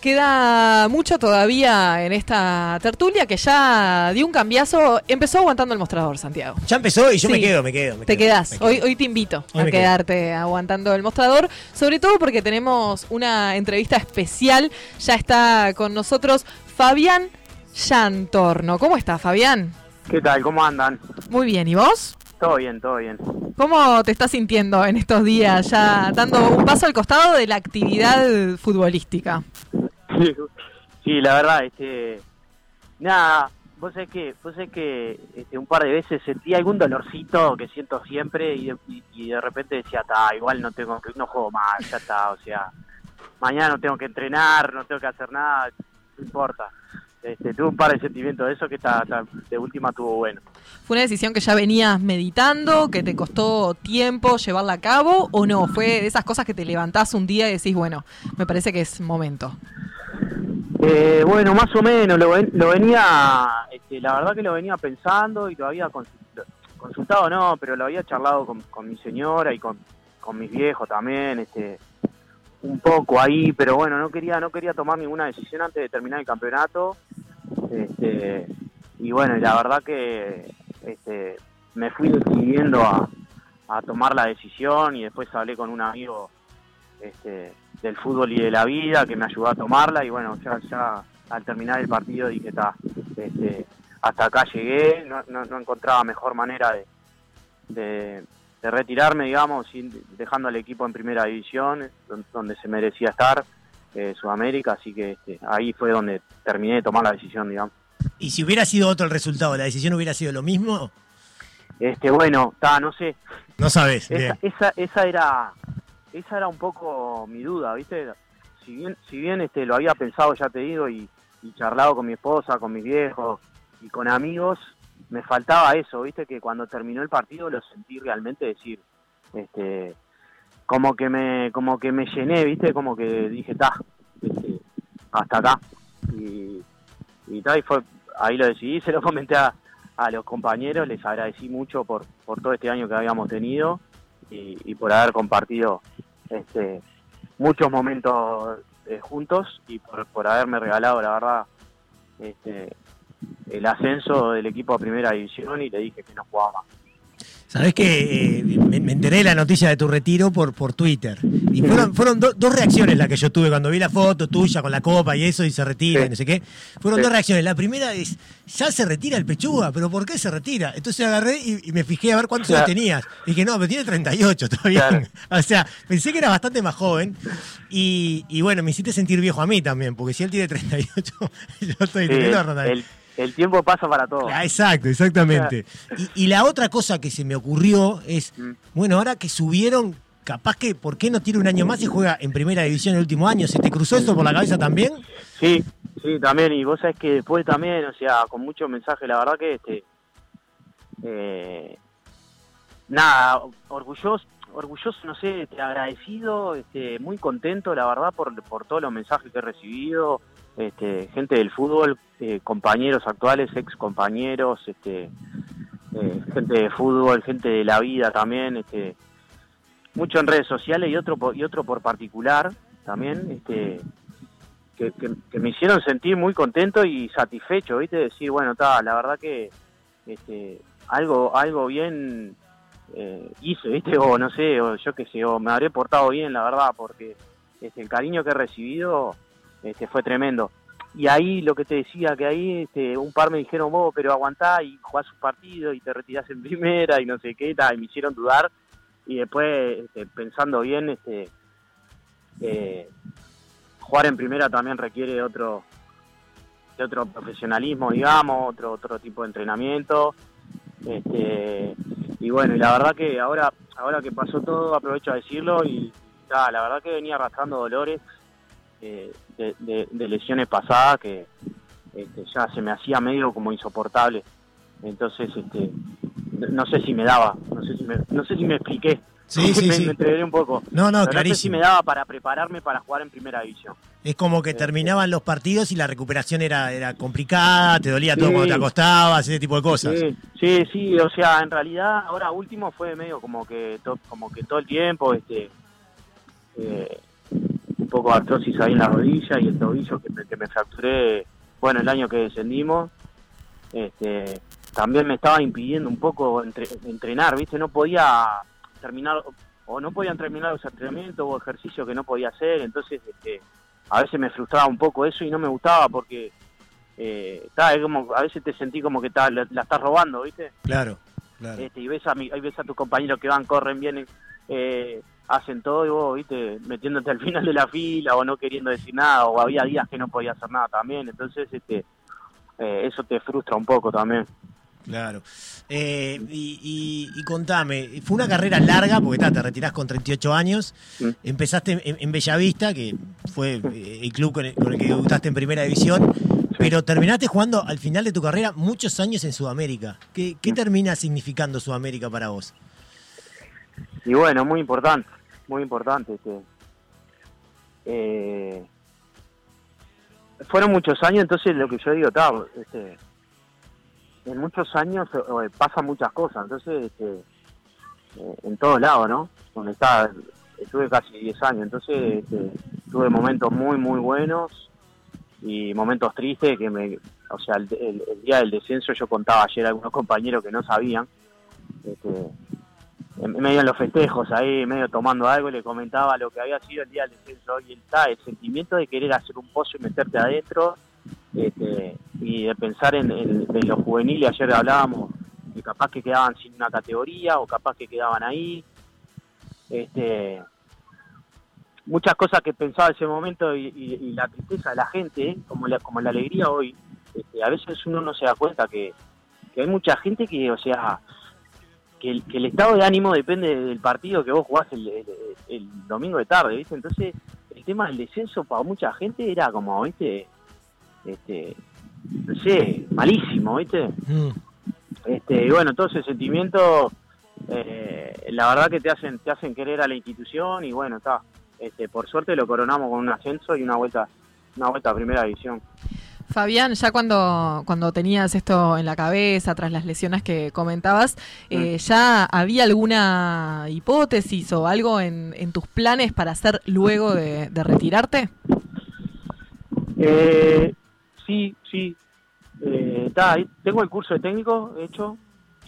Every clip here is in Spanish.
Queda mucho todavía en esta tertulia que ya dio un cambiazo. Empezó aguantando el mostrador, Santiago. Ya empezó y yo me quedo, me quedo. me Te quedo, quedás. me quedo. Hoy, hoy te invito Hoy a quedo. quedarte aguantando el mostrador. Sobre todo porque tenemos una entrevista especial. Ya está con nosotros Fabián Llantorno. ¿Cómo está, Fabián? ¿Qué tal? ¿Cómo andan? Muy bien. ¿Y vos? Todo bien, todo bien. ¿Cómo te estás sintiendo en estos días? Ya dando un paso al costado de la actividad futbolística. Sí, la verdad, este, nada, vos sabés que, vos sabés que este, un par de veces sentí algún dolorcito que siento siempre y de, y- de repente decía, está, igual no tengo que, no juego más, ya está, o sea, mañana no tengo que entrenar, no tengo que hacer nada, no importa. Este, tuve un par de sentimientos de eso que está, está- de última tuvo bueno. ¿Fue una decisión que ya venías meditando, que te costó tiempo llevarla a cabo o no? ¿Fue de esas cosas que te levantás un día y decís, bueno, me parece que es momento? Eh, bueno, más o menos, lo, ven- lo venía, este, la verdad que lo venía pensando y lo había consultado, no, pero lo había charlado con, mi señora y con, con mis viejos también, este, un poco ahí, pero bueno, no quería, no quería tomar ninguna decisión antes de terminar el campeonato, este, y bueno, la verdad que este, me fui decidiendo a, a tomar la decisión y después hablé con un amigo este, del fútbol y de la vida que me ayudó a tomarla y bueno, ya, ya al terminar el partido dije, está, este, hasta acá llegué, no, no, no encontraba mejor manera de, de, de retirarme, digamos, dejando al equipo en primera división, don- donde se merecía estar, eh, Sudamérica, así que este, ahí fue donde terminé de tomar la decisión, digamos. Y si hubiera sido otro el resultado, ¿la decisión hubiera sido lo mismo? Este, bueno, está, no sé, No sabes. esa, esa era esa era un poco mi duda, ¿viste? Si bien este lo había pensado, ya te digo, y, charlado con mi esposa, con mis viejos y con amigos, me faltaba eso, ¿viste? Que cuando terminó el partido lo sentí realmente decir, este como que me como que me llené, ¿viste? Como que dije, "Ta, este, hasta acá." Y y, y fue ahí lo decidí, se lo comenté a, los compañeros, les agradecí mucho por, todo este año que habíamos tenido y por haber compartido este, muchos momentos eh, juntos y por, por haberme regalado, la verdad, este, el ascenso del equipo a primera división y le dije que no jugaba más. Sabés que eh, me, me enteré de la noticia de tu retiro por, por Twitter. Y fueron, fueron do- dos reacciones las que yo tuve cuando vi la foto tuya con la copa y eso y se retira Sí. y no sé qué. Fueron Sí. dos reacciones. La primera es, ya se retira el pechuga, pero ¿por qué se retira? Entonces agarré y, y me fijé a ver cuántos Claro. años tenías. Dije, no, pero tiene 38, está bien. Claro. O sea, pensé que era bastante más joven. Y, y bueno, me hiciste sentir viejo a mí también, porque si él tiene 38, yo estoy Sí, teniendo. El, tiempo pasa para todos. Ah, exacto, exactamente. Y, y la otra cosa que se me ocurrió es, Mm. bueno, ahora que subieron, capaz que, ¿por qué no tiene un año más y juega en primera división el último año? ¿Se te cruzó eso por la cabeza también? Sí, sí, también, y vos sabés que después también, o sea, con muchos mensajes, la verdad que, este, eh, nada, orgulloso, orgulloso, no sé, agradecido, este, muy contento, la verdad, por, por todos los mensajes que he recibido, este, gente del fútbol, eh, compañeros actuales, ex compañeros, este, eh, gente de fútbol, gente de la vida también, este, mucho en redes sociales y otro y otro por particular también, este, que, que- que me hicieron sentir muy contento y satisfecho, ¿viste? Decir, bueno, está, la verdad que este, algo algo bien eh, hice, ¿viste? O no sé, o yo qué sé, o me habré portado bien, la verdad, porque este, el cariño que he recibido este, fue tremendo. Y ahí lo que te decía, que ahí este, un par me dijeron, vos, pero aguantá y jugás un partido y te retirás en primera y no sé qué, ta, y me hicieron dudar. Y después, este, pensando bien, este, eh, jugar en primera también requiere otro de otro profesionalismo, digamos, otro otro tipo de entrenamiento. Este, y bueno, y la verdad que ahora ahora que pasó todo, aprovecho a decirlo y ta, la verdad que venía arrastrando dolores eh, de, de- de lesiones pasadas que este, ya se me hacía medio como insoportable. Entonces, este, no sé si me daba, no sé si me, no sé si me expliqué. Sí, sí, me, sí. me un poco. No, no, Pero no sé si clarísimo. me daba para prepararme para jugar en primera división. Es como que terminaban los partidos y la recuperación era, era complicada, te dolía todo cuando te acostabas, ese tipo de cosas. Sí, sí, sí, o sea, en realidad ahora último fue medio como que to- como que todo el tiempo este eh, un poco de artrosis ahí en la rodilla y el tobillo que me, que me fracturé, bueno, el año que descendimos, este, también me estaba impidiendo un poco entre- entrenar, ¿viste? No podía terminar, o no podían terminar los entrenamientos o ejercicios que no podía hacer, entonces este, a veces me frustraba un poco eso y no me gustaba porque eh, ta, es como, a veces te sentí como que ta, la, la estás robando, ¿viste? Claro, claro. Este, y ves a, mi, ves a tus compañeros que van, corren, vienen, eh, hacen todo y vos, viste, metiéndote al final de la fila o no queriendo decir nada, o había días que no podía hacer nada también, entonces este, eh, eso te frustra un poco también. Claro. Eh, y, y- y contame, fue una carrera larga, porque te retirás con 38 años, empezaste en, en Bellavista, que fue eh, el club con el, con el que debutaste en primera división, pero terminaste jugando al final de tu carrera muchos años en Sudamérica. ¿Qué, qué termina significando Sudamérica para vos? Y bueno, muy importante, muy importante. Este, eh, fueron muchos años, entonces lo que yo digo, ta, este, en muchos años pasan muchas cosas, entonces este, eh, en todos lados, ¿no? Donde está, estuve casi 10 años, entonces este, tuve momentos muy, muy buenos y momentos tristes que me, o sea, el, el- el día del descenso yo contaba ayer a algunos compañeros que no sabían, este, medio en los festejos ahí, medio tomando algo, le comentaba lo que había sido el día del descenso y el, ta, el sentimiento de querer hacer un pozo y meterte adentro este, y de pensar en, en- en los juveniles, ayer hablábamos que capaz que quedaban sin una categoría o capaz que quedaban ahí. Este, muchas cosas que pensaba en ese momento y, y- y la tristeza de la gente, ¿eh? como la, como la alegría hoy, este, a veces uno no se da cuenta que, que hay mucha gente que, o sea, que el, que el estado de ánimo depende del partido que vos jugás el, el- el domingo de tarde, ¿viste? Entonces, el tema del descenso para mucha gente era como, ¿viste? Este, no sé, malísimo, ¿viste? Mm, Este, y bueno, todo ese sentimiento, eh, la verdad que te hacen, te hacen querer a la institución y bueno, está. Este, por suerte lo coronamos con un ascenso y una vuelta, una vuelta a primera división. Fabián, ya cuando, cuando tenías esto en la cabeza, tras las lesiones que comentabas, eh, ¿ya había alguna hipótesis o algo en, en tus planes para hacer luego de, de retirarte? Eh, sí, sí. Eh, ta, tengo el curso de técnico hecho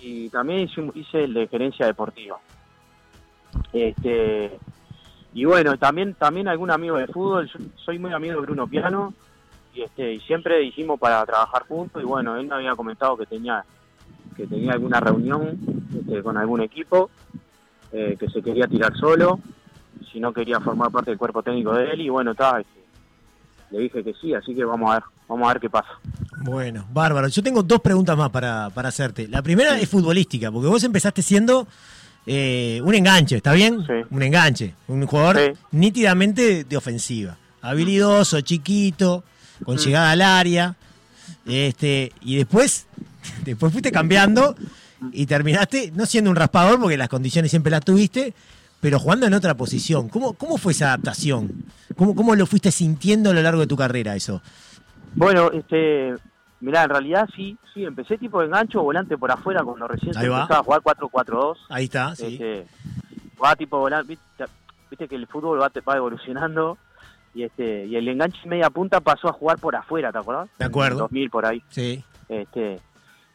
y también hice, hice el de gerencia deportiva. Este, y bueno, también también algún amigo de fútbol, yo soy muy amigo de Bruno Piano y este y siempre dijimos para trabajar juntos y bueno, él me había comentado que tenía que tenía alguna reunión este, con algún equipo eh, que se quería tirar solo, si no quería formar parte del cuerpo técnico de él y bueno, está le dije que sí, así que vamos a ver, vamos a ver qué pasa. Bueno, bárbaro. Yo tengo dos preguntas más para, para hacerte. La primera es futbolística, porque vos empezaste siendo eh, un enganche, ¿está bien? Sí. Un enganche, un jugador Sí. nítidamente de ofensiva. Habilidoso, chiquito, con llegada al área. Este, y después, después fuiste cambiando y terminaste no siendo un raspador, porque las condiciones siempre las tuviste, pero jugando en otra posición. ¿Cómo, cómo fue esa adaptación? ¿Cómo, ¿Cómo lo fuiste sintiendo a lo largo de tu carrera eso? Bueno, este, mirá, en realidad sí, sí, empecé tipo de engancho, volante por afuera cuando recién se empezaba a jugar 4-4-2. Ahí está, sí. Este, jugaba tipo volante, viste, viste que el fútbol va, va evolucionando y este y el enganche media punta pasó a jugar por afuera, ¿te acordás? De acuerdo. En 2000 por ahí. Sí. Este,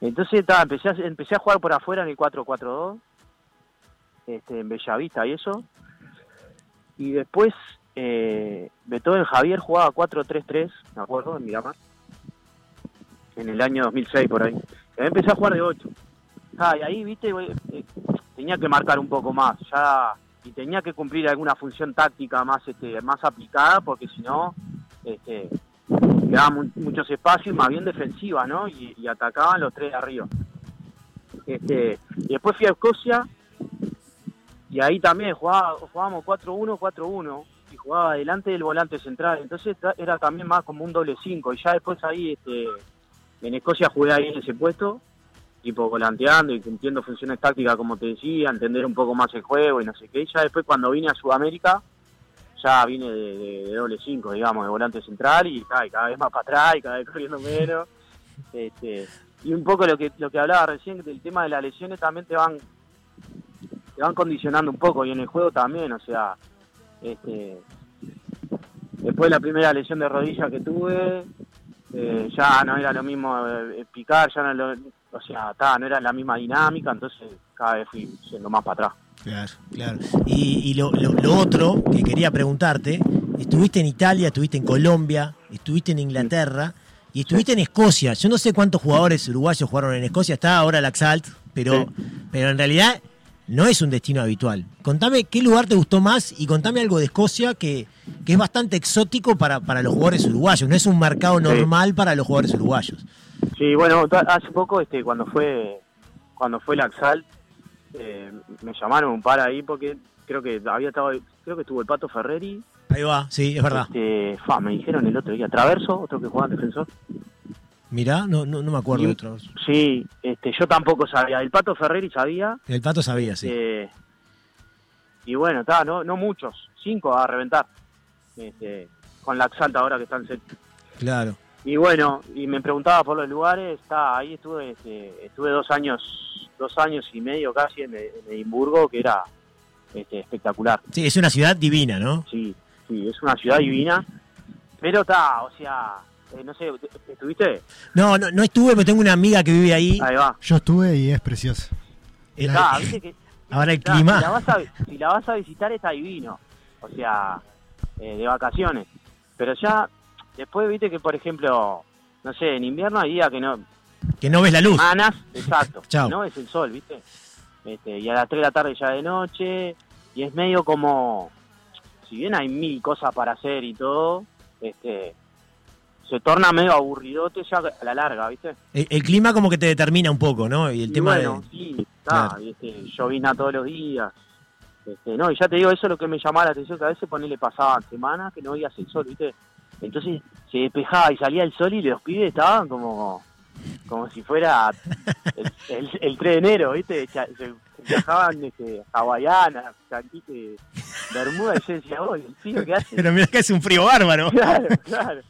entonces ta, empecé, a, empecé a jugar por afuera en el 4-4-2, este, en Bellavista y eso. Y después, eh, Beethoven Javier jugaba 4-3-3, me acuerdo, en Miramar, en el año 2006 por ahí. Y ahí empecé a jugar de 8. Ah, y ahí, viste, eh, tenía que marcar un poco más, ya y tenía que cumplir alguna función táctica más este más aplicada porque si no este quedaban mu- muchos espacios más bien defensiva no y, atacaban los tres de arriba. Este y después fui a Escocia y ahí también jugaba, jugábamos 4-1 4-1 y jugaba delante del volante central. Entonces era también más como un doble 5 y ya después ahí este en Escocia jugué ahí en ese puesto tipo volanteando y cumpliendo funciones tácticas, como te decía, entender un poco más el juego y no sé qué. Ya después cuando vine a Sudamérica, ya vine de, de- de doble 5, digamos, de volante central y cada vez más para atrás y cada vez corriendo menos. Este, y un poco lo que lo que hablaba recién del tema de las lesiones también te van te van condicionando un poco y en el juego también, o sea, este después de la primera lesión de rodilla que tuve, eh, ya no era lo mismo eh, picar, ya no lo, o sea, ta, no era la misma dinámica, entonces cada vez fui siendo más para atrás. Claro, claro. Y, y lo, lo- lo otro que quería preguntarte, estuviste en Italia, estuviste en Colombia, estuviste en Inglaterra y estuviste en Escocia. Yo no sé cuántos jugadores uruguayos jugaron en Escocia, está ahora el Axalt, pero, Sí. pero en realidad no es un destino habitual. Contame qué lugar te gustó más y contame algo de Escocia que, que es bastante exótico para, para los jugadores uruguayos, no es un mercado Sí. normal para los jugadores uruguayos. Sí, bueno, hace poco, este, cuando fue, cuando fue la Axal, eh, me llamaron un par ahí porque creo que había estado, creo que estuvo el Pato Ferreri, Ahí va, sí, es verdad. este, fa, me dijeron el otro día, Traverso, otro que jugaba en defensor. Mirá, no, no, no me acuerdo Y- de otro. Sí, este, yo tampoco sabía, el Pato Ferreri sabía, El Pato sabía, sí. eh, y bueno, está, no, no muchos, cinco a reventar, este, con la Axalta ahora que están cerca. Claro. Y bueno, y me preguntaba por los lugares, está ahí estuve este, estuve dos años, dos años y medio casi en, en Edimburgo, que era este, espectacular. Sí, es una ciudad divina, ¿no? Sí, sí, es una ciudad divina, pero está, o sea, eh, no sé, ¿estuviste? No, no, no estuve, pero tengo una amiga que vive ahí. Ahí va. Yo estuve y es precioso. Eh, Está, viste que Ahora el está, clima. Si la, vas a, si la vas a visitar está divino, o sea, eh, de vacaciones. Pero ya, después viste que, por ejemplo, no sé, en invierno hay días que no, Que no ves la luz. semanas, exacto. Chao. No es el sol, ¿viste? Este, y a las 3 de la tarde ya de noche, y es medio como, si bien hay mil cosas para hacer y todo, este, se torna medio aburridote ya a la larga, ¿viste? El, el clima como que te determina un poco, ¿no? Y el Y tema bueno, de... sí, está, Claro. este, llovina todos los días. Este, no, y ya te digo, eso es lo que me llamaba la atención, que a veces ponele pasaban semanas que no veías el sol, ¿viste? Entonces se despejaba y salía el sol y los pibes estaban como como si fuera el, el, el 3 de enero, ¿viste? Se, viajaban este, hawaianas, chanquite, bermuda, y yo decía, oh, el tío, ¿qué hace? Pero mira que hace un frío bárbaro. Claro, claro.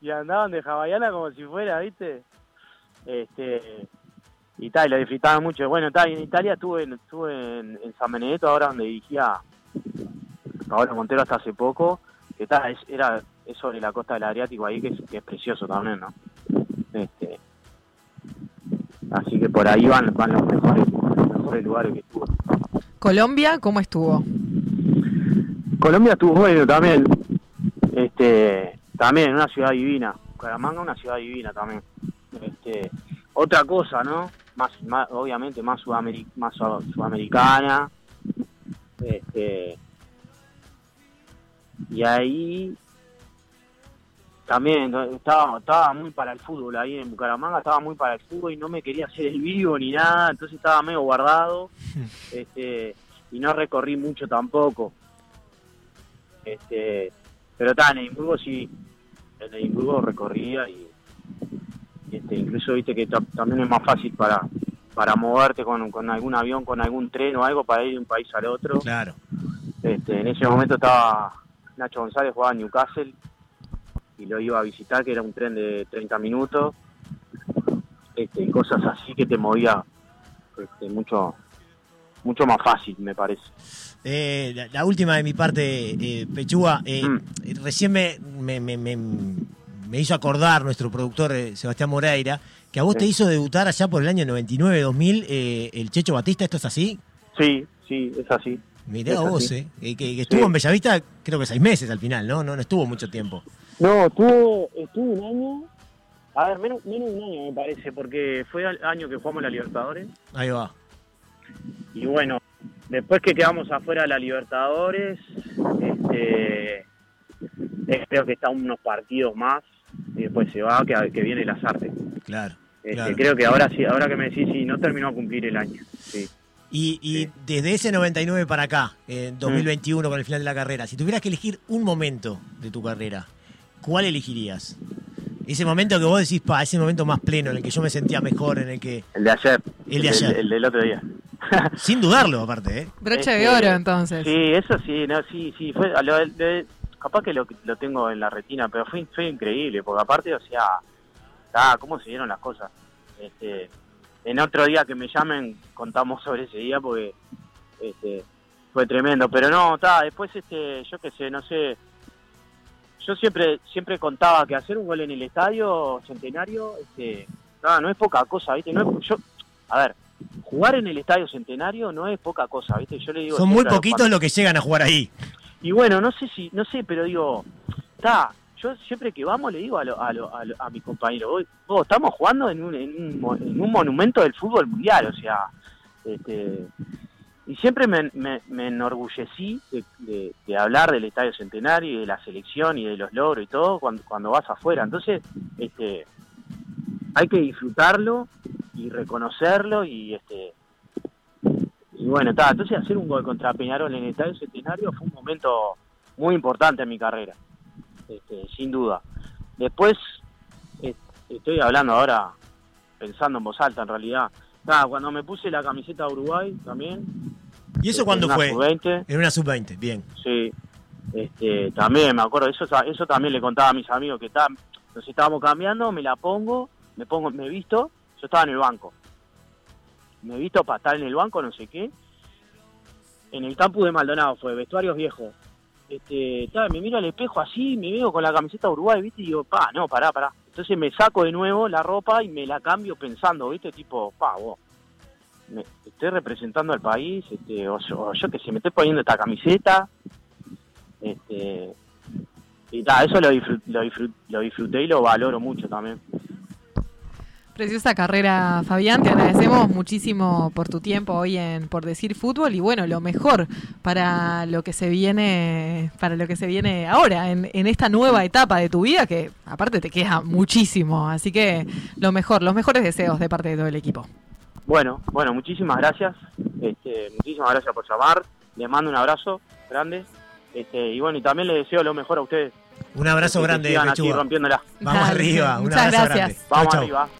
Y andaban de hawaiana como si fuera, ¿viste? Este, y tal, y lo disfrutaban mucho. Bueno, tal, y en Italia estuve, en- estuve en, en San Benedetto, ahora donde dirigía Paolo Montero hasta hace poco, que tal, es, era, es sobre la costa del Adriático ahí, que es, que es precioso también, ¿no? Este, así que por ahí van, van los mejores, los mejores lugares que estuve. Colombia, ¿cómo estuvo? Colombia estuvo bueno también. Este, también una ciudad divina. Bucaramanga una ciudad divina también. Este, otra cosa, ¿no? Más, más obviamente más más su- sudamericana. Este, y ahí también estaba estaba muy para el fútbol ahí en Bucaramanga, estaba muy para el fútbol y no me quería hacer el vivo ni nada, entonces estaba medio guardado. Este, y no recorrí mucho tampoco. Este, pero está, en Edimburgo sí, en Edimburgo recorría y este, incluso viste que ta- también es más fácil para para moverte con, con algún avión, con algún tren o algo para ir de un país al otro. Claro. Este, en ese momento estaba Nacho González, jugaba en Newcastle y lo iba a visitar, que era un tren de 30 minutos. Este, y cosas así que te movía este, mucho mucho más fácil, me parece. Eh, la, la última de mi parte, eh, Pechúa, eh, Mm. recién me, me, me- me- me hizo acordar nuestro productor eh, Sebastián Moreira que a vos Sí. te hizo debutar allá por el año 99-2000 eh, el Checho Batista, ¿esto es así? Sí, sí, es así. Mirá vos, eh, que, estuvo Sí. en Bellavista creo que seis meses al final, ¿no? No, no estuvo mucho tiempo. No, estuvo, estuvo un año, a ver, menos, menos de un año me parece, porque fue el año que jugamos la Libertadores. Ahí va. Y bueno, después que quedamos afuera de la Libertadores, este, eh, creo que está unos partidos más y después se va, que, que viene el azarte. Claro. Este, Claro. Creo que ahora sí, ahora que me decís, sí, no terminó a cumplir el año. Sí. Y, y Sí. desde ese 99 para acá, Mm. en 2021 con el final de la carrera, si tuvieras que elegir un momento de tu carrera, ¿cuál elegirías? Ese momento que vos decís, pa, ese momento más pleno, en el que yo me sentía mejor, en el que... El de ayer. El de ayer. El, del otro día. Sin dudarlo, aparte, ¿eh? Broche Este, de oro, entonces. Sí, eso sí, no, sí, sí, fue, lo- lo- capaz que lo, lo tengo en la retina, pero fue, fue increíble, porque aparte, o sea, ah, cómo se dieron las cosas. Este, en otro día que me llamen contamos sobre ese día porque este, fue tremendo, pero no, está, después este, yo qué sé, no sé, yo siempre siempre contaba que hacer un gol en el estadio centenario, este, no, no es poca cosa, ¿viste? No es- yo, a ver, jugar en el estadio centenario no es poca cosa, ¿viste? Yo le digo Son muy poquitos los que llegan a jugar ahí. y bueno, no sé si, no sé, pero digo, está, yo siempre que vamos le digo a, lo- a, lo- a, lo- a mi compañero, estamos jugando en un, en, un, en un monumento del fútbol mundial, o sea, este, y siempre me, me, me enorgullecí de hablar del Estadio Centenario y de la selección y de los logros y todo cuando, cuando vas afuera. Entonces, este, hay que disfrutarlo y reconocerlo y este y bueno, está, entonces hacer un gol contra Peñarol en el Estadio Centenario fue un momento muy importante en mi carrera, este, sin duda. Después, estoy hablando ahora, pensando en voz alta en realidad, Nada, cuando me puse la camiseta de Uruguay también. ¿Y eso este, cuándo en una fue? sub-20, En una sub-20, bien. Sí, este, también me acuerdo, eso eso también le contaba a mis amigos que estaban, nos estábamos cambiando, me la pongo, me pongo, me visto, yo estaba en el banco, me visto para estar en el banco, no sé qué, en el campus de Maldonado fue, vestuarios viejos, este, me miro al espejo así, me veo con la camiseta Uruguay, viste, y digo, pa, no, pará, pará, entonces me saco de nuevo la ropa y me la cambio pensando, viste, tipo, pa, vos, me, estoy representando al país, este, o, yo- yo que sé, me estoy poniendo esta camiseta, este, y ta, eso lo, lo disfruté y lo valoro mucho también. Preciosa carrera, Fabián. Te agradecemos muchísimo por tu tiempo hoy en Por Decir Fútbol y bueno, lo mejor para lo que se viene, para lo que se viene ahora, en, en esta nueva etapa de tu vida, que aparte te queda muchísimo. Así que lo mejor, los mejores deseos de parte de todo el equipo. Bueno, bueno, muchísimas gracias, este, muchísimas gracias por llamar, les mando un abrazo grande, este, y bueno, y también les deseo lo mejor a ustedes. Un abrazo que grande, Pechuga. rompiéndola. Vamos Dale, arriba, un muchas abrazo gracias. grande. Vamos Chau, chau. arriba.